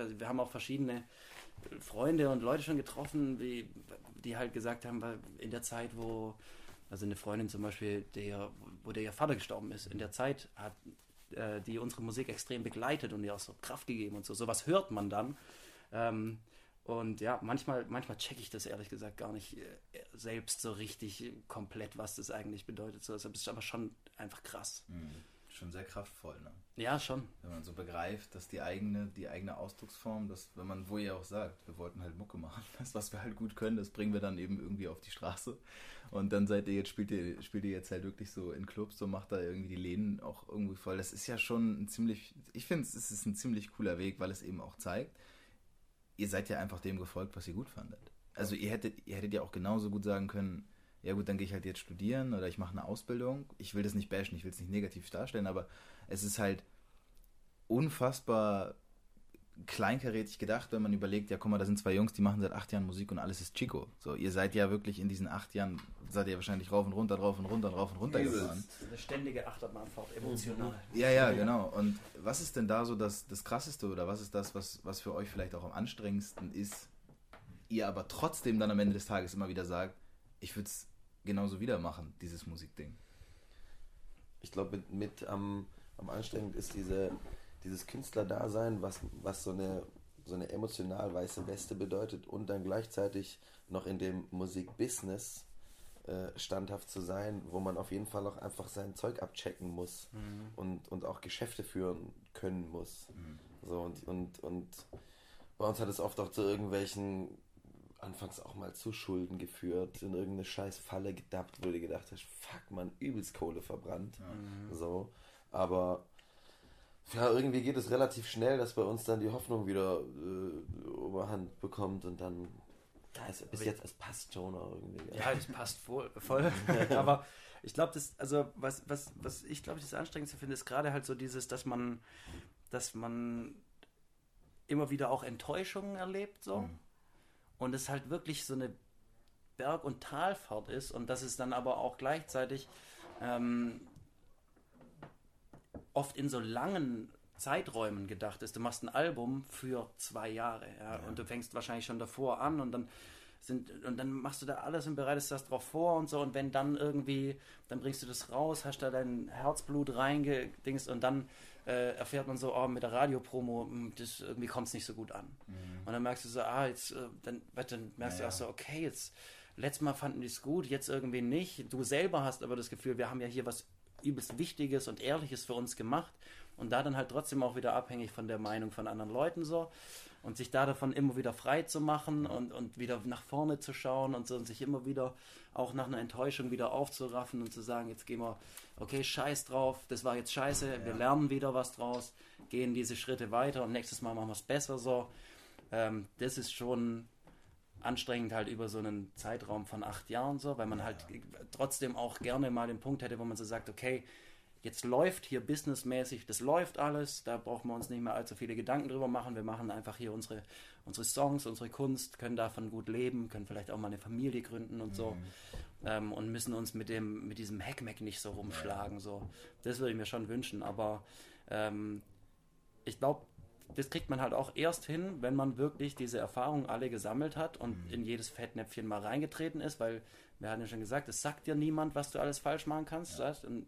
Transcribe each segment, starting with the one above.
Also wir haben auch verschiedene Freunde und Leute schon getroffen, die, die halt gesagt haben, in der Zeit, wo, also eine Freundin zum Beispiel, der, wo der ihr Vater gestorben ist, in der Zeit hat äh, die unsere Musik extrem begleitet und ihr auch so Kraft gegeben und so. Sowas hört man dann. Ähm, und ja, manchmal, manchmal checke ich das ehrlich gesagt gar nicht äh, selbst so richtig komplett, was das eigentlich bedeutet. So, das ist aber schon einfach krass. Mhm. Schon sehr kraftvoll, ne? Ja, schon. Wenn man so begreift, dass die eigene, die eigene Ausdrucksform, dass, wenn man, wo ihr auch sagt, wir wollten halt Mucke machen, das, was wir halt gut können, das bringen wir dann eben irgendwie auf die Straße. Und dann seid ihr jetzt, spielt ihr, spielt ihr jetzt halt wirklich so in Clubs, so macht da irgendwie die Läden auch irgendwie voll. Das ist ja schon ein ziemlich, ich finde es ist ein ziemlich cooler Weg, weil es eben auch zeigt, ihr seid ja einfach dem gefolgt, was ihr gut fandet. Also ihr hättet, ihr hättet ja auch genauso gut sagen können, ja gut, dann gehe ich halt jetzt studieren oder ich mache eine Ausbildung. Ich will das nicht bashen, ich will es nicht negativ darstellen, aber es ist halt unfassbar kleinkarätig gedacht, wenn man überlegt, ja guck mal, da sind zwei Jungs, die machen seit acht Jahren Musik und alles ist Chico. So, ihr seid ja wirklich in diesen acht Jahren, seid ihr wahrscheinlich rauf und runter, rauf und runter, rauf und runter gefahren. Eine ständige Achterbahnfahrt, emotional. Ja, ja, genau. Und was ist denn da so das, das Krasseste oder was ist das, was, was für euch vielleicht auch am anstrengendsten ist, ihr aber trotzdem dann am Ende des Tages immer wieder sagt, ich würde es genauso wieder machen, dieses Musikding? Ich glaube, mit, mit am, am anstrengend ist diese, dieses Künstlerdasein, was, was so eine so eine emotional weiße Weste bedeutet und dann gleichzeitig noch in dem Musikbusiness äh, standhaft zu sein, wo man auf jeden Fall auch einfach sein Zeug abchecken muss mhm. und, und auch Geschäfte führen können muss. Mhm. So und, und, und bei uns hat es oft auch zu irgendwelchen anfangs auch mal zu Schulden geführt, in irgendeine scheiß Falle gedappt, wo du gedacht hast, fuck man, übelst Kohle verbrannt. Mhm. So. Aber ja, irgendwie geht es relativ schnell, dass bei uns dann die Hoffnung wieder äh, Oberhand bekommt und dann ja, es, bis jetzt, es passt schon irgendwie. Ja, es passt voll. voll. Aber ich glaube, das, also was, was, was ich glaube, das Anstrengendste finde, ist gerade halt so dieses, dass man, dass man immer wieder auch Enttäuschungen erlebt, so. Mhm und es halt wirklich so eine Berg- und Talfahrt ist und dass es dann aber auch gleichzeitig ähm, oft in so langen Zeiträumen gedacht ist. Du machst ein Album für zwei Jahre ja, ja. und du fängst wahrscheinlich schon davor an und dann sind und dann machst du da alles und bereitest das drauf vor und so und wenn dann irgendwie, dann bringst du das raus, hast da dein Herzblut reingedingst und dann äh, erfährt man so, oh, mit der Radiopromo, hm, das irgendwie kommt es nicht so gut an. Mhm. Und dann merkst du so, ah, jetzt, äh, dann, dann merkst ja, du auch so, okay, jetzt, letztes Mal fanden die es gut, jetzt irgendwie nicht. Du selber hast aber das Gefühl, wir haben ja hier was übelst Wichtiges und Ehrliches für uns gemacht und da dann halt trotzdem auch wieder abhängig von der Meinung von anderen Leuten so und sich da davon immer wieder frei zu machen und, und wieder nach vorne zu schauen und so und sich immer wieder auch nach einer Enttäuschung wieder aufzuraffen und zu sagen, jetzt gehen wir, okay, scheiß drauf, das war jetzt scheiße, ja. wir lernen wieder was draus, gehen diese Schritte weiter und nächstes Mal machen wir es besser so. Ähm, das ist schon anstrengend halt über so einen Zeitraum von acht Jahren so, weil man ja. halt trotzdem auch gerne mal den Punkt hätte, wo man so sagt, okay, jetzt läuft hier businessmäßig, das läuft alles, da brauchen wir uns nicht mehr allzu viele Gedanken drüber machen. Wir machen einfach hier unsere, unsere Songs, unsere Kunst, können davon gut leben, können vielleicht auch mal eine Familie gründen und so mhm. ähm, und müssen uns mit dem, mit diesem Hackmack nicht so rumschlagen. So. Das würde ich mir schon wünschen, aber ähm, ich glaube, das kriegt man halt auch erst hin, wenn man wirklich diese Erfahrungen alle gesammelt hat und mhm. in jedes Fettnäpfchen mal reingetreten ist, weil wir hatten ja schon gesagt, es sagt dir niemand, was du alles falsch machen kannst. Ja. Und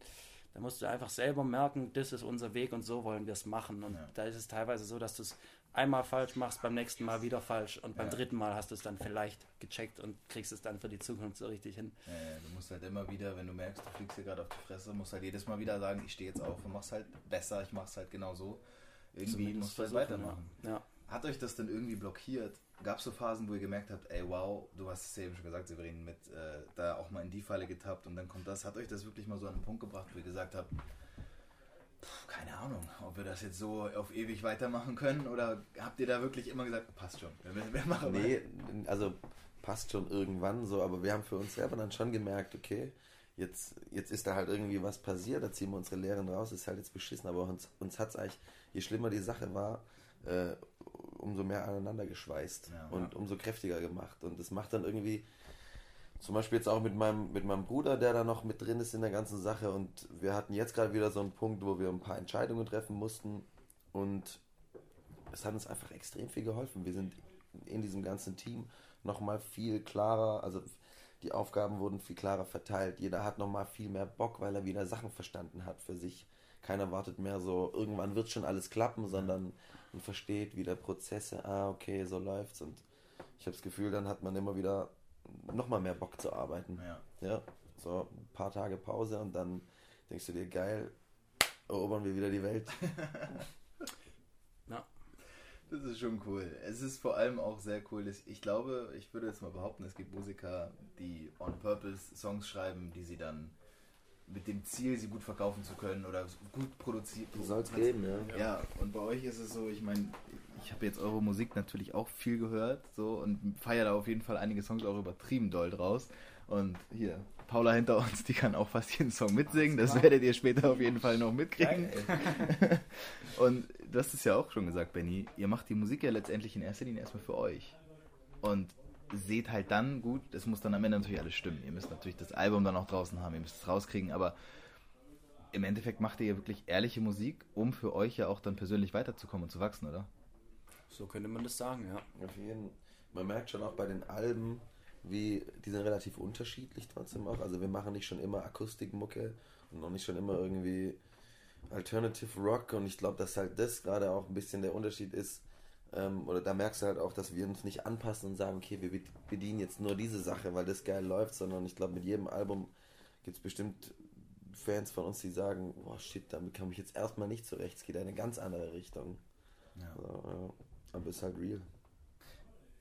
da musst du einfach selber merken, das ist unser Weg und so wollen wir es machen. Und ja. da ist es teilweise so, dass du es einmal falsch machst, beim nächsten Mal wieder falsch und beim ja. dritten Mal hast du es dann vielleicht gecheckt und kriegst es dann für die Zukunft so richtig hin. Ja, du musst halt immer wieder, wenn du merkst, du fliegst hier gerade auf die Fresse, musst halt jedes Mal wieder sagen, ich stehe jetzt auf und mach's halt besser, ich mach's halt genau so irgendwie musst du halt weitermachen. Ja. Hat euch das denn irgendwie blockiert? Gab es so Phasen, wo ihr gemerkt habt, ey wow, du hast es ja eben schon gesagt, Severin, mit äh, da auch mal in die Falle getappt und dann kommt das. Hat euch das wirklich mal so an einen Punkt gebracht, wo ihr gesagt habt, pff, keine Ahnung, ob wir das jetzt so auf ewig weitermachen können oder habt ihr da wirklich immer gesagt, passt schon, wir, wir machen Nee, also passt schon irgendwann so, aber wir haben für uns selber dann schon gemerkt, okay, jetzt, jetzt ist da halt irgendwie was passiert, da ziehen wir unsere Lehren raus, ist halt jetzt beschissen, aber uns, uns hat es eigentlich, je schlimmer die Sache war, äh, umso mehr aneinander geschweißt ja, und ja. umso kräftiger gemacht. Und das macht dann irgendwie, zum Beispiel jetzt auch mit meinem, mit meinem Bruder, der da noch mit drin ist in der ganzen Sache. Und wir hatten jetzt gerade wieder so einen Punkt, wo wir ein paar Entscheidungen treffen mussten. Und es hat uns einfach extrem viel geholfen. Wir sind in diesem ganzen Team nochmal viel klarer, also die Aufgaben wurden viel klarer verteilt. Jeder hat nochmal viel mehr Bock, weil er wieder Sachen verstanden hat für sich. Keiner wartet mehr so, irgendwann wird schon alles klappen, sondern man versteht wieder Prozesse. Ah, okay, so läuft's. Und ich habe das Gefühl, dann hat man immer wieder nochmal mehr Bock zu arbeiten. Ja. ja. So ein paar Tage Pause und dann denkst du dir, geil, erobern wir wieder die Welt. Das ist schon cool. Es ist vor allem auch sehr cool. Ich glaube, ich würde jetzt mal behaupten, es gibt Musiker, die on purpose Songs schreiben, die sie dann mit dem Ziel, sie gut verkaufen zu können oder gut produzieren. Soll es geben, ja. Ja, und bei euch ist es so, ich meine, ich habe jetzt eure Musik natürlich auch viel gehört so und feiere da auf jeden Fall einige Songs auch übertrieben doll draus. Und hier, Paula hinter uns, die kann auch fast jeden Song mitsingen. Das werdet ihr später auf jeden Fall noch mitkriegen. und das ist ja auch schon gesagt, Benny. Ihr macht die Musik ja letztendlich in erster Linie erstmal für euch. Und seht halt dann, gut, das muss dann am Ende natürlich alles stimmen. Ihr müsst natürlich das Album dann auch draußen haben, ihr müsst es rauskriegen, aber im Endeffekt macht ihr ja wirklich ehrliche Musik, um für euch ja auch dann persönlich weiterzukommen und zu wachsen, oder? So könnte man das sagen, ja. Auf jeden Man merkt schon auch bei den Alben, wie die sind relativ unterschiedlich trotzdem auch. Also wir machen nicht schon immer Akustikmucke und noch nicht schon immer irgendwie Alternative Rock und ich glaube, dass halt das gerade auch ein bisschen der Unterschied ist. Ähm, oder da merkst du halt auch, dass wir uns nicht anpassen und sagen, okay, wir bedienen jetzt nur diese Sache, weil das geil läuft, sondern ich glaube, mit jedem Album gibt es bestimmt Fans von uns, die sagen, boah shit, damit komme ich jetzt erstmal nicht zurecht, es geht in eine ganz andere Richtung. Ja. Also, ja. Aber ist halt real.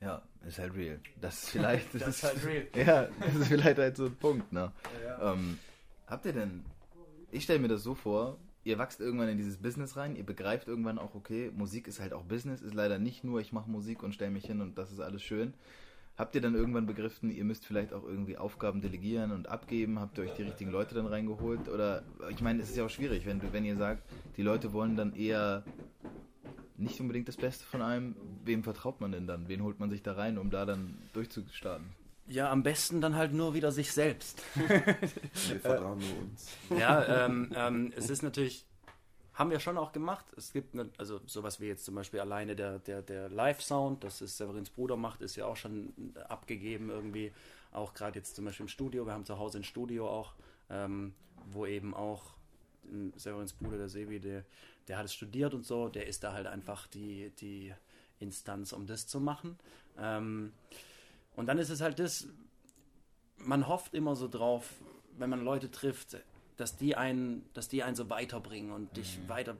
Ja, ist halt real. Das ist vielleicht. das, ist halt real. Ja, das ist vielleicht halt so ein Punkt, ne? Ja. Ähm, habt ihr denn. Ich stelle mir das so vor, ihr wachst irgendwann in dieses Business rein, ihr begreift irgendwann auch, okay, Musik ist halt auch Business, ist leider nicht nur, ich mache Musik und stelle mich hin und das ist alles schön. Habt ihr dann irgendwann begriffen, ihr müsst vielleicht auch irgendwie Aufgaben delegieren und abgeben? Habt ihr euch die richtigen Leute dann reingeholt? Oder ich meine, es ist ja auch schwierig, wenn du, wenn ihr sagt, die Leute wollen dann eher nicht unbedingt das Beste von einem, wem vertraut man denn dann? Wen holt man sich da rein, um da dann durchzustarten? Ja, am besten dann halt nur wieder sich selbst. Wir vertrauen nur uns. Ja, ähm, ähm, es ist natürlich, haben wir schon auch gemacht. Es gibt, eine, also sowas wie jetzt zum Beispiel alleine der, der, der Live-Sound, das ist Severins Bruder macht, ist ja auch schon abgegeben irgendwie. Auch gerade jetzt zum Beispiel im Studio, wir haben zu Hause ein Studio auch, ähm, wo eben auch Severins Bruder, der Sevi, der der hat es studiert und so, der ist da halt einfach die, die Instanz, um das zu machen. Ähm, und dann ist es halt das, man hofft immer so drauf, wenn man Leute trifft, dass die einen, dass die einen so weiterbringen und dich mhm. weiter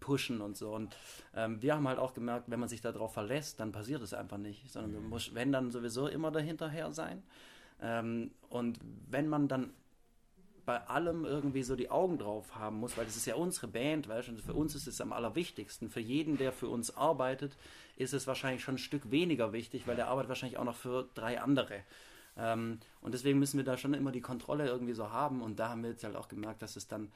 pushen und so. Und ähm, wir haben halt auch gemerkt, wenn man sich darauf verlässt, dann passiert es einfach nicht, sondern mhm. du musst, wenn dann sowieso immer dahinterher sein. Ähm, und wenn man dann bei allem irgendwie so die Augen drauf haben muss, weil das ist ja unsere Band, weißt du, für uns ist es am allerwichtigsten. Für jeden, der für uns arbeitet, ist es wahrscheinlich schon ein Stück weniger wichtig, weil der arbeitet wahrscheinlich auch noch für drei andere. Ähm, und deswegen müssen wir da schon immer die Kontrolle irgendwie so haben. Und da haben wir jetzt halt auch gemerkt, dass es dann,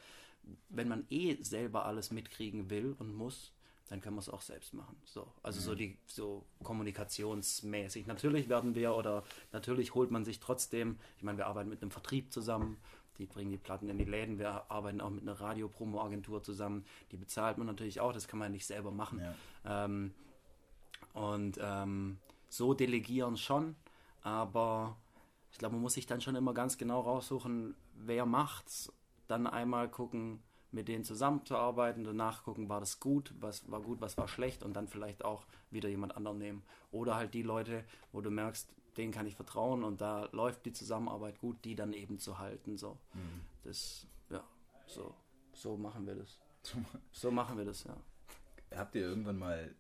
wenn man eh selber alles mitkriegen will und muss, dann können wir es auch selbst machen. So, also mhm. so die so kommunikationsmäßig. Natürlich werden wir oder natürlich holt man sich trotzdem. Ich meine, wir arbeiten mit einem Vertrieb zusammen die bringen die Platten in die Läden. Wir arbeiten auch mit einer Radiopromo-Agentur zusammen. Die bezahlt man natürlich auch, das kann man nicht selber machen. Ja. Ähm, und ähm, so delegieren schon, aber ich glaube, man muss sich dann schon immer ganz genau raussuchen, wer macht's. Dann einmal gucken, mit denen zusammenzuarbeiten, danach gucken, war das gut, was war gut, was war schlecht und dann vielleicht auch wieder jemand anderen nehmen. Oder halt die Leute, wo du merkst, denen kann ich vertrauen und da läuft die Zusammenarbeit gut, die dann eben zu halten. So. Mhm. Das, ja, so, so machen wir das. So machen wir das, ja. Habt ihr irgendwann mal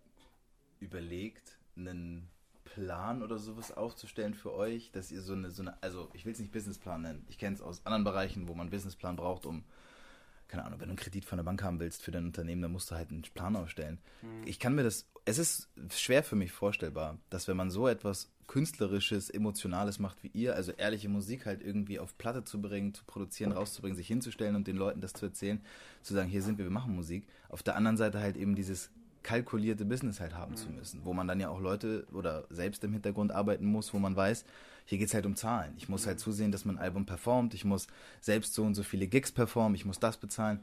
überlegt, einen Plan oder sowas aufzustellen für euch, dass ihr so eine, so eine also ich will es nicht Businessplan nennen, ich kenne es aus anderen Bereichen, wo man einen Businessplan braucht, um keine Ahnung, wenn du einen Kredit von der Bank haben willst für dein Unternehmen, dann musst du halt einen Plan aufstellen. Mhm. Ich kann mir das, es ist schwer für mich vorstellbar, dass wenn man so etwas Künstlerisches, Emotionales macht wie ihr, also ehrliche Musik halt irgendwie auf Platte zu bringen, zu produzieren, rauszubringen, sich hinzustellen und den Leuten das zu erzählen, zu sagen, hier sind wir, wir machen Musik. Auf der anderen Seite halt eben dieses kalkulierte Business halt haben mhm. zu müssen, wo man dann ja auch Leute oder selbst im Hintergrund arbeiten muss, wo man weiß, hier geht es halt um Zahlen. Ich muss halt zusehen, dass mein Album performt, ich muss selbst so und so viele Gigs performen, ich muss das bezahlen.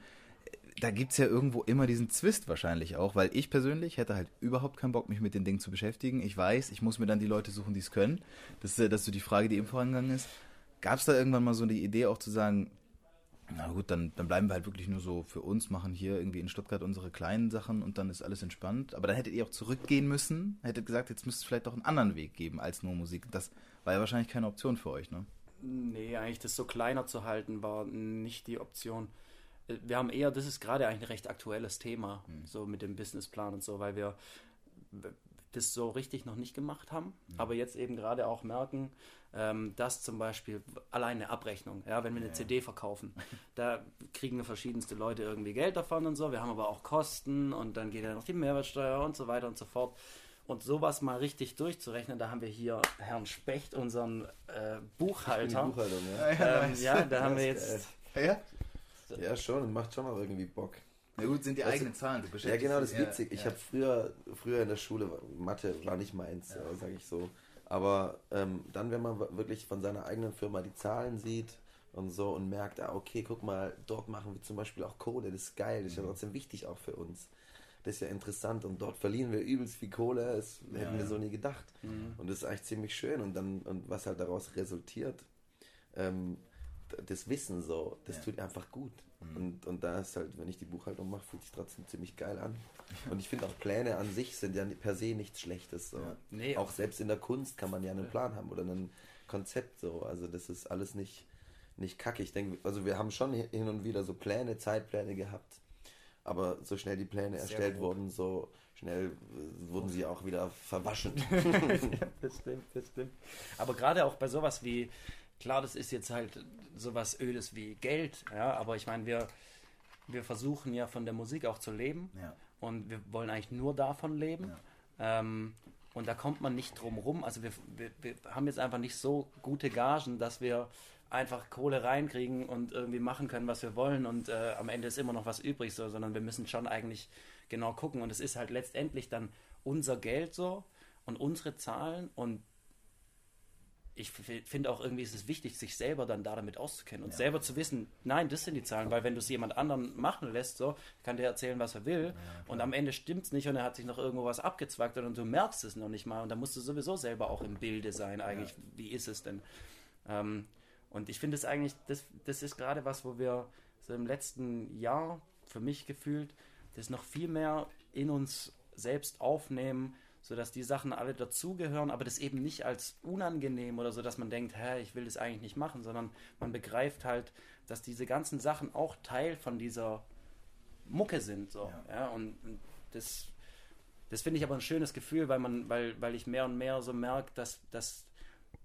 Da gibt es ja irgendwo immer diesen Zwist wahrscheinlich auch, weil ich persönlich hätte halt überhaupt keinen Bock, mich mit den Dingen zu beschäftigen. Ich weiß, ich muss mir dann die Leute suchen, die es können. Das ist, das ist so die Frage, die eben vorangegangen ist. Gab es da irgendwann mal so die Idee auch zu sagen, na gut, dann, dann bleiben wir halt wirklich nur so für uns, machen hier irgendwie in Stuttgart unsere kleinen Sachen und dann ist alles entspannt. Aber dann hättet ihr auch zurückgehen müssen, hättet gesagt, jetzt müsste es vielleicht doch einen anderen Weg geben als nur Musik. Das war ja wahrscheinlich keine Option für euch, ne? Nee, eigentlich das so kleiner zu halten war nicht die Option. Wir haben eher, das ist gerade eigentlich ein recht aktuelles Thema, mhm. so mit dem Businessplan und so, weil wir das so richtig noch nicht gemacht haben, mhm. aber jetzt eben gerade auch merken, ähm, dass zum Beispiel allein eine Abrechnung, ja, wenn wir eine ja. CD verkaufen, da kriegen verschiedenste Leute irgendwie Geld davon und so, wir haben aber auch Kosten und dann geht ja noch die Mehrwertsteuer und so weiter und so fort. Und sowas mal richtig durchzurechnen, da haben wir hier Herrn Specht, unseren äh, Buchhalter. Buchhaltung, ja. Ähm, ja, da haben wir jetzt. Ja? Ja, schon, macht schon auch irgendwie Bock. Na gut, sind die also, eigenen Zahlen. Du ja, genau, das ist witzig. Ja, ich ja. habe früher, früher in der Schule, Mathe war nicht meins, ja. sage ich so. Aber ähm, dann, wenn man wirklich von seiner eigenen Firma die Zahlen sieht und so und merkt, ah, okay, guck mal, dort machen wir zum Beispiel auch Kohle, das ist geil, das ist ja mhm. trotzdem wichtig auch für uns. Das ist ja interessant und dort verlieren wir übelst viel Kohle, das ja, hätten wir so nie gedacht. Mhm. Und das ist eigentlich ziemlich schön und dann, und was halt daraus resultiert, ähm, das Wissen so, das tut einfach gut. Mhm. Und, und da ist halt, wenn ich die Buchhaltung mache, fühlt sich trotzdem ziemlich geil an. Und ich finde auch Pläne an sich sind ja per se nichts Schlechtes. So. Ja. Nee, auch selbst in der Kunst kann man ja einen Plan haben oder ein Konzept so. Also das ist alles nicht, nicht kacke. Ich denke, also wir haben schon hin und wieder so Pläne, Zeitpläne gehabt. Aber so schnell die Pläne Sehr erstellt gut. wurden, so schnell äh, wurden sie auch wieder verwaschen. ja, bestimmt, bestimmt. Aber gerade auch bei sowas wie Klar, das ist jetzt halt sowas Ödes wie Geld, ja, aber ich meine, wir, wir versuchen ja von der Musik auch zu leben ja. und wir wollen eigentlich nur davon leben. Ja. Ähm, und da kommt man nicht drum rum. Also wir, wir, wir haben jetzt einfach nicht so gute Gagen, dass wir einfach Kohle reinkriegen und irgendwie machen können, was wir wollen und äh, am Ende ist immer noch was übrig, so, sondern wir müssen schon eigentlich genau gucken und es ist halt letztendlich dann unser Geld so und unsere Zahlen und ich finde auch irgendwie ist es wichtig, sich selber dann da damit auszukennen und ja. selber zu wissen, nein, das sind die Zahlen, weil wenn du es jemand anderen machen lässt, so, kann der erzählen, was er will ja, und am Ende stimmt es nicht und er hat sich noch irgendwo was abgezwackt und du merkst es noch nicht mal und da musst du sowieso selber auch im Bilde sein eigentlich, ja. wie ist es denn? Ähm, und ich finde es eigentlich, das, das ist gerade was, wo wir so im letzten Jahr, für mich gefühlt, das noch viel mehr in uns selbst aufnehmen, sodass die Sachen alle dazugehören, aber das eben nicht als unangenehm oder so, dass man denkt, hä, ich will das eigentlich nicht machen, sondern man begreift halt, dass diese ganzen Sachen auch Teil von dieser Mucke sind. So, ja. ja und, und das, das finde ich aber ein schönes Gefühl, weil man, weil, weil ich mehr und mehr so merke, dass, dass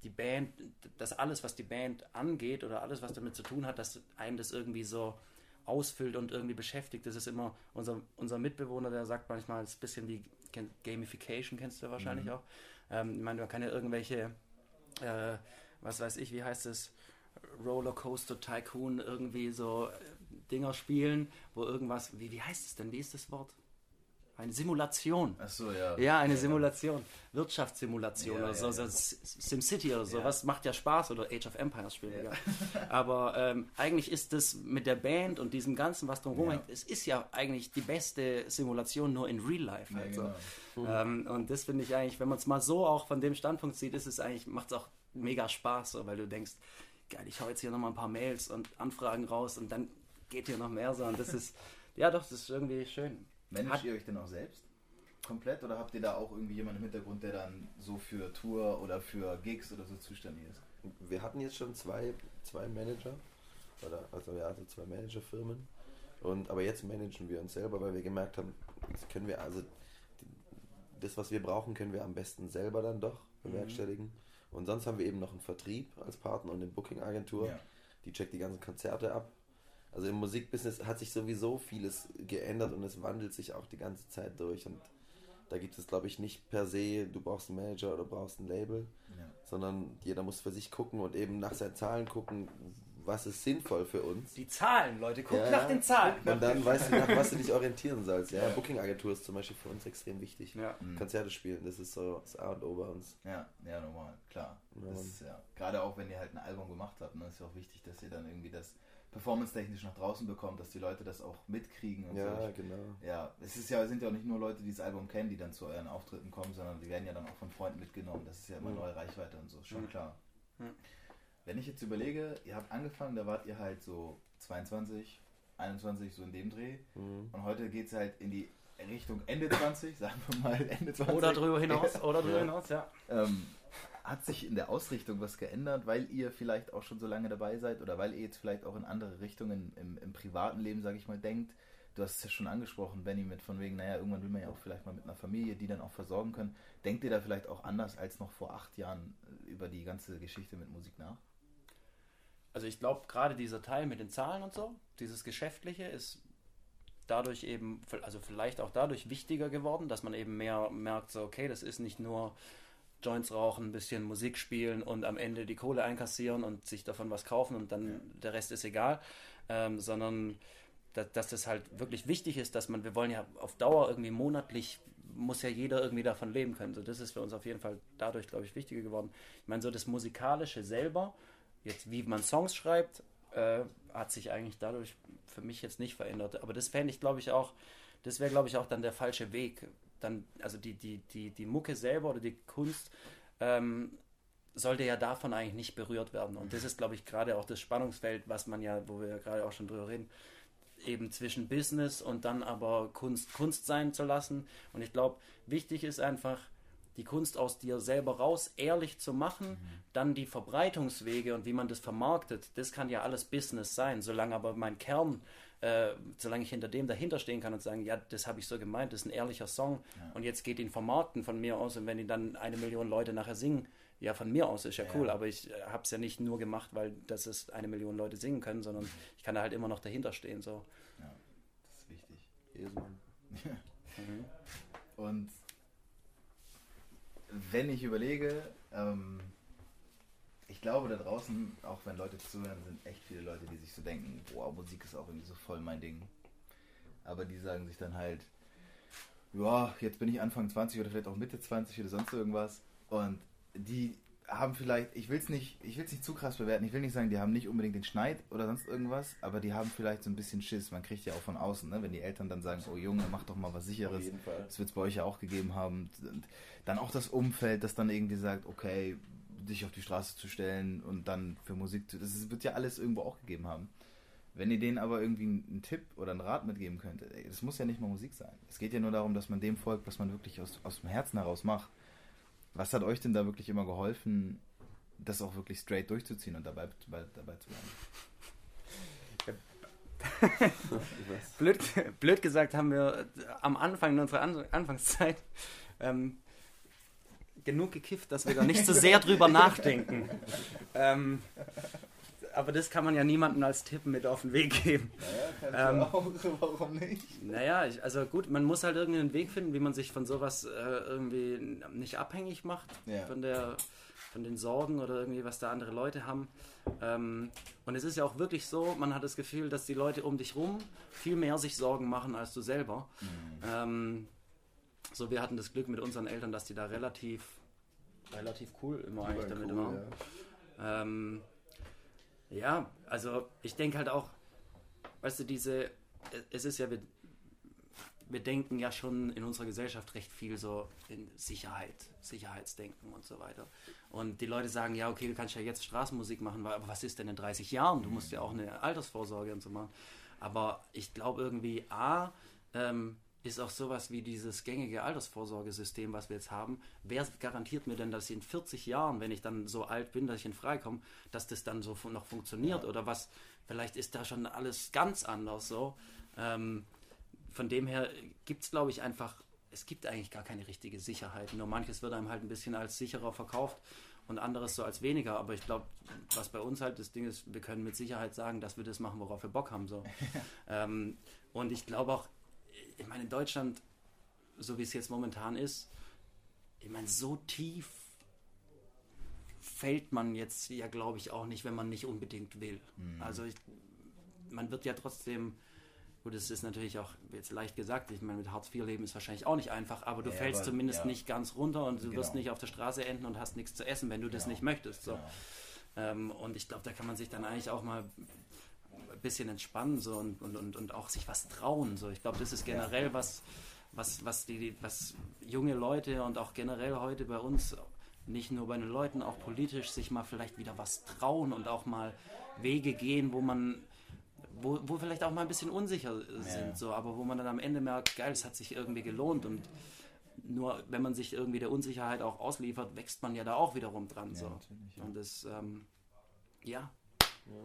die Band, dass alles, was die Band angeht oder alles, was damit zu tun hat, dass einem das irgendwie so ausfüllt und irgendwie beschäftigt. Das ist immer unser, unser Mitbewohner, der sagt manchmal, es ist ein bisschen wie Gamification kennst du wahrscheinlich mhm. auch. Ähm, ich meine, man kann ja irgendwelche, äh, was weiß ich, wie heißt es, Rollercoaster Tycoon irgendwie so äh, Dinger spielen, wo irgendwas, wie, wie heißt es denn, wie ist das Wort? Eine Simulation. Ach so, ja. Ja, eine ja, Simulation. Wirtschaftssimulation ja, oder so, so SimCity oder so. Was macht ja Spaß oder Age of Empires spielen. Ja. Aber ähm, eigentlich ist das mit der Band und diesem Ganzen, was drumherum hängt, es ist ja eigentlich die beste Simulation nur in Real Life. Halt genau. so. ähm, und das finde ich eigentlich, wenn man es mal so auch von dem Standpunkt sieht, ist es eigentlich, macht es auch mega Spaß, so, weil du denkst, geil, ich hau jetzt hier nochmal ein paar Mails und Anfragen raus und dann geht hier noch mehr so. Und das ist, ja doch, das ist irgendwie schön. Managt Hat, ihr euch denn auch selbst? Komplett oder habt ihr da auch irgendwie jemanden im Hintergrund, der dann so für Tour oder für Gigs oder so zuständig ist? Wir hatten jetzt schon zwei, zwei Manager, oder, also ja, also zwei Managerfirmen. Und, aber jetzt managen wir uns selber, weil wir gemerkt haben, das können wir, also das, was wir brauchen, können wir am besten selber dann doch bewerkstelligen. Mhm. Und sonst haben wir eben noch einen Vertrieb als Partner und eine Booking-Agentur. Ja. Die checkt die ganzen Konzerte ab also im Musikbusiness hat sich sowieso vieles geändert und es wandelt sich auch die ganze Zeit durch. Und da gibt es, glaube ich, nicht per se, du brauchst einen Manager oder brauchst ein Label, ja. sondern jeder muss für sich gucken und eben nach seinen Zahlen gucken, was ist sinnvoll für uns. Die Zahlen, Leute, guck ja, nach den Zahlen. Und dann weißt du, nach was du dich orientieren sollst. Ja, Booking-Agentur ist zum Beispiel für uns extrem wichtig. Ja. Mhm. Konzerte spielen, das ist so das A und O bei uns. Ja, ja, normal, klar. Ja, ist, ja, gerade auch wenn ihr halt ein Album gemacht habt, ne, ist ja auch wichtig, dass ihr dann irgendwie das performance-technisch nach draußen bekommt, dass die Leute das auch mitkriegen. Und Ja, so. genau. Ja, es ist ja, sind ja auch nicht nur Leute, die das Album kennen, die dann zu euren Auftritten kommen, sondern die werden ja dann auch von Freunden mitgenommen. Das ist ja immer Mhm. neue Reichweite und so, schon Mhm. klar. Mhm. Wenn ich jetzt überlege, ihr habt angefangen, da wart ihr halt so 22, 21, so in dem Dreh. Mhm. Und heute geht es halt in die Richtung Ende 20, sagen wir mal Ende 20. Oder drüber hinaus, oder drüber Ja. hinaus, ja. Ähm, hat sich in der Ausrichtung was geändert, weil ihr vielleicht auch schon so lange dabei seid oder weil ihr jetzt vielleicht auch in andere Richtungen im, im privaten Leben, sage ich mal, denkt? Du hast es ja schon angesprochen, Benny, mit von wegen, naja, irgendwann will man ja auch vielleicht mal mit einer Familie, die dann auch versorgen können. Denkt ihr da vielleicht auch anders als noch vor acht Jahren äh, über die ganze Geschichte mit Musik nach? Also ich glaube, gerade dieser Teil mit den Zahlen und so, dieses Geschäftliche ist dadurch eben, also vielleicht auch dadurch wichtiger geworden, dass man eben mehr merkt, so okay, das ist nicht nur Joints rauchen, ein bisschen Musik spielen und am Ende die Kohle einkassieren und sich davon was kaufen und dann der Rest ist egal, ähm, sondern dass, dass das halt wirklich wichtig ist, dass man, wir wollen ja auf Dauer irgendwie monatlich, muss ja jeder irgendwie davon leben können. So, das ist für uns auf jeden Fall dadurch, glaube ich, wichtiger geworden. Ich meine, so das Musikalische selber, jetzt wie man Songs schreibt, äh, hat sich eigentlich dadurch für mich jetzt nicht verändert. Aber das fände ich, glaube ich, auch, das wäre, glaube ich, auch dann der falsche Weg. Dann, also die, die, die, die Mucke selber oder die Kunst ähm, sollte ja davon eigentlich nicht berührt werden. Und das ist, glaube ich, gerade auch das Spannungsfeld, was man ja, wo wir ja gerade auch schon drüber reden, eben zwischen Business und dann aber Kunst Kunst sein zu lassen. Und ich glaube, wichtig ist einfach, die Kunst aus dir selber raus ehrlich zu machen, dann die Verbreitungswege und wie man das vermarktet, das kann ja alles Business sein, solange aber mein Kern, äh, solange ich hinter dem dahinter stehen kann und sagen, ja, das habe ich so gemeint, das ist ein ehrlicher Song und jetzt geht ihn vermarkten von mir aus und wenn ihn dann eine Million Leute nachher singen, ja, von mir aus ist ja cool, Ja. aber ich äh, habe es ja nicht nur gemacht, weil das ist eine Million Leute singen können, sondern ich kann da halt immer noch dahinter stehen, so. Ja, das ist wichtig. Mhm. Und wenn ich überlege, ähm, ich glaube da draußen, auch wenn Leute zuhören, sind echt viele Leute, die sich so denken, boah, Musik ist auch irgendwie so voll mein Ding. Aber die sagen sich dann halt, ja, jetzt bin ich Anfang 20 oder vielleicht auch Mitte 20 oder sonst irgendwas. Und die haben vielleicht, ich will es nicht, ich will es nicht zu krass bewerten, ich will nicht sagen, die haben nicht unbedingt den Schneid oder sonst irgendwas, aber die haben vielleicht so ein bisschen Schiss. Man kriegt ja auch von außen, ne? wenn die Eltern dann sagen, oh Junge, mach doch mal was sicheres. Das wird es bei euch ja auch gegeben haben. Und dann auch das Umfeld, das dann irgendwie sagt, okay, dich auf die Straße zu stellen und dann für Musik zu. Das wird ja alles irgendwo auch gegeben haben. Wenn ihr denen aber irgendwie einen Tipp oder einen Rat mitgeben könnt, ey, das muss ja nicht mal Musik sein. Es geht ja nur darum, dass man dem folgt, was man wirklich aus, aus dem Herzen heraus macht. Was hat euch denn da wirklich immer geholfen, das auch wirklich straight durchzuziehen und dabei, dabei, dabei zu bleiben? Blöd, blöd gesagt haben wir am Anfang in unserer An Anfangszeit ähm, genug gekifft, dass wir da nicht so sehr drüber nachdenken. Ähm, aber das kann man ja niemandem als Tipp mit auf den Weg geben. Naja, Ähm, auch, warum nicht? Naja, ich, also gut, man muss halt irgendeinen Weg finden, wie man sich von sowas äh, irgendwie nicht abhängig macht, Ja. von, der, von den Sorgen oder irgendwie, was da andere Leute haben. Ähm, und es ist ja auch wirklich so, man hat das Gefühl, dass die Leute um dich rum viel mehr sich Sorgen machen als du selber. Ähm, so, wir hatten das Glück mit unseren Eltern, dass die da relativ, relativ cool immer eigentlich damit waren. Ähm, ja, also ich denke halt auch, weißt du, diese, es ist ja, wir, wir denken ja schon in unserer Gesellschaft recht viel so in Sicherheit, Sicherheitsdenken und so weiter. Und die Leute sagen, ja, okay, du kannst ja jetzt Straßenmusik machen, aber was ist denn in 30 Jahren? Du musst ja auch eine Altersvorsorge und so machen. Aber ich glaube irgendwie, A, ähm, ist auch sowas wie dieses gängige Altersvorsorgesystem, was wir jetzt haben. Wer garantiert mir denn, dass ich in 40 Jahren, wenn ich dann so alt bin, dass ich in freikomme, dass das dann so noch funktioniert? Oder was, vielleicht ist da schon alles ganz anders so. Ähm, von dem her gibt es, glaube ich, einfach, es gibt eigentlich gar keine richtige Sicherheit. Nur manches wird einem halt ein bisschen als sicherer verkauft und anderes so als weniger. Aber ich glaube, was bei uns halt das Ding ist, wir können mit Sicherheit sagen, dass wir das machen, worauf wir Bock haben. So. ähm, und ich glaube auch, ich meine, in Deutschland, so wie es jetzt momentan ist, ich meine, so tief fällt man jetzt ja, glaube ich, auch nicht, wenn man nicht unbedingt will. Also ich, man wird ja trotzdem, gut, es ist natürlich auch jetzt leicht gesagt, ich meine, mit Hartz IV leben ist wahrscheinlich auch nicht einfach, aber du Ja, fällst aber- zumindest ja. nicht ganz runter und du Genau. wirst nicht auf der Straße enden und hast nichts zu essen, wenn du das Genau. nicht möchtest. So. Genau. Ähm, und ich glaube, da kann man sich dann eigentlich auch mal bisschen entspannen so und, und, und, auch sich was trauen. So. Ich glaube, das ist generell was, was, was, die, was junge Leute und auch generell heute bei uns, nicht nur bei den Leuten, auch politisch, sich mal vielleicht wieder was trauen und auch mal Wege gehen, wo man wo, wo vielleicht auch mal ein bisschen unsicher sind, ja. so, aber wo man dann am Ende merkt, geil, es hat sich irgendwie gelohnt und nur wenn man sich irgendwie der Unsicherheit auch ausliefert, wächst man ja da auch wiederum dran. Ja, so. Ja. Und das, ähm, ja,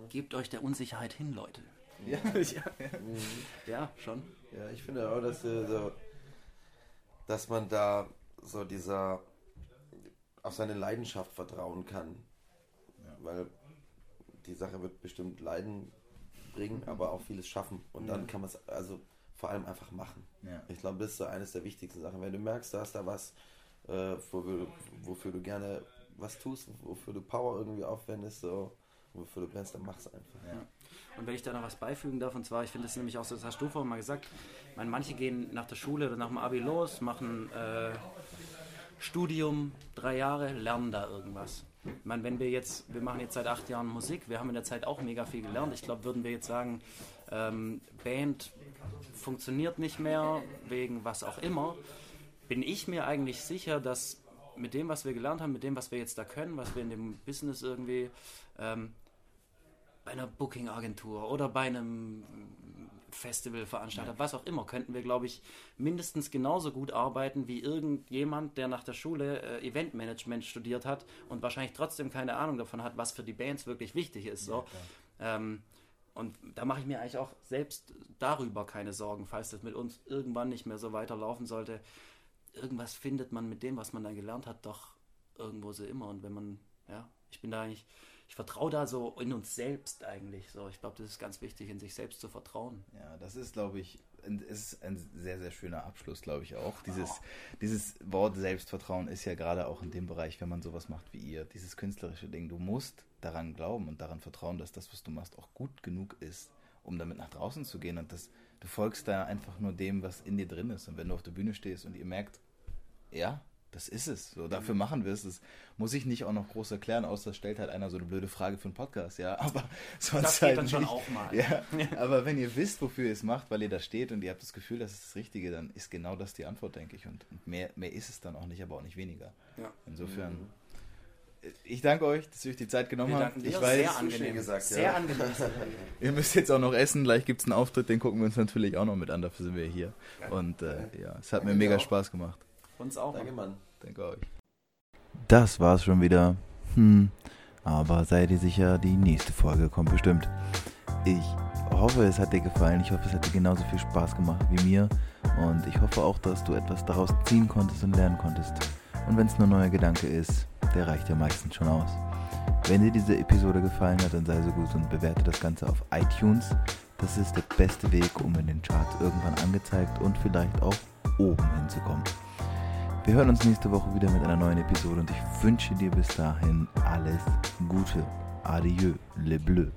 gebt euch der Unsicherheit hin, Leute. Ja, ja. Mhm. ja schon. Ja, ich finde auch, dass, äh, so, dass man da so dieser auf seine Leidenschaft vertrauen kann. Weil die Sache wird bestimmt Leiden bringen, aber auch vieles schaffen. Und dann kann man es also vor allem einfach machen. Ja. Ich glaube, das ist so eines der wichtigsten Sachen. Wenn du merkst, du hast da was, äh, wofür, wofür, du gerne was tust, wofür du Power irgendwie aufwendest, so, wofür du brennst, dann mach es einfach. Ja. Und wenn ich da noch was beifügen darf, und zwar, ich finde es nämlich auch so, das hast du vorhin mal gesagt, meine, manche gehen nach der Schule oder nach dem Abi los, machen äh, Studium, drei Jahre, lernen da irgendwas. Ich meine, wenn wir jetzt, wir machen jetzt seit acht Jahren Musik, wir haben in der Zeit auch mega viel gelernt. Ich glaube, würden wir jetzt sagen, ähm, Band funktioniert nicht mehr, wegen was auch immer, bin ich mir eigentlich sicher, dass mit dem, was wir gelernt haben, mit dem, was wir jetzt da können, was wir in dem Business irgendwie ähm, bei einer Booking-Agentur oder bei einem Festivalveranstalter, ja. was auch immer, könnten wir, glaube ich, mindestens genauso gut arbeiten wie irgendjemand, der nach der Schule äh, Eventmanagement studiert hat und wahrscheinlich trotzdem keine Ahnung davon hat, was für die Bands wirklich wichtig ist. So. Ja, ähm, und da mache ich mir eigentlich auch selbst darüber keine Sorgen, falls das mit uns irgendwann nicht mehr so weiterlaufen sollte. Irgendwas findet man mit dem, was man dann gelernt hat, doch irgendwo so immer. Und wenn man, ja, ich bin da eigentlich ich vertraue da so in uns selbst eigentlich. So, ich glaube, das ist ganz wichtig, in sich selbst zu vertrauen. Ja, das ist, glaube ich, ein, ist ein sehr, sehr schöner Abschluss, glaube ich auch. Dieses, oh. dieses Wort Selbstvertrauen ist ja gerade auch in dem Bereich, wenn man sowas macht wie ihr, dieses künstlerische Ding. Du musst daran glauben und daran vertrauen, dass das, was du machst, auch gut genug ist, um damit nach draußen zu gehen. Und das, du folgst da einfach nur dem, was in dir drin ist. Und wenn du auf der Bühne stehst und ihr merkt, ja, das ist es. So, dafür mhm. machen wir es. Das muss ich nicht auch noch groß erklären, außer stellt halt einer so eine blöde Frage für einen Podcast, ja. Aber sonst das geht halt dann nicht. schon auch mal. Ja, aber wenn ihr wisst, wofür ihr es macht, weil ihr da steht und ihr habt das Gefühl, das ist das Richtige, dann ist genau das die Antwort, denke ich. Und, und mehr, mehr ist es dann auch nicht, aber auch nicht weniger. Ja. Insofern. Mhm. Ich danke euch, dass ihr euch die Zeit genommen habt. Ich weiß, sehr angenehm gesagt. Sehr ja. angenehm. ihr müsst jetzt auch noch essen. Gleich gibt es einen Auftritt, den gucken wir uns natürlich auch noch mit an. Dafür sind wir hier. Und äh, ja, es hat danke mir mega auch. Spaß gemacht. Uns auch. Danke, Mann. Danke euch. Das war's schon wieder. Hm. Aber seid ihr sicher, die nächste Folge kommt bestimmt. Ich hoffe, es hat dir gefallen. Ich hoffe, es hat dir genauso viel Spaß gemacht wie mir. Und ich hoffe auch, dass du etwas daraus ziehen konntest und lernen konntest. Und wenn es nur ein neuer Gedanke ist, der reicht ja meistens schon aus. Wenn dir diese Episode gefallen hat, dann sei so gut und bewerte das Ganze auf iTunes. Das ist der beste Weg, um in den Charts irgendwann angezeigt und vielleicht auch oben hinzukommen. Wir hören uns nächste Woche wieder mit einer neuen Episode und ich wünsche dir bis dahin alles Gute. Adieu, le bleu.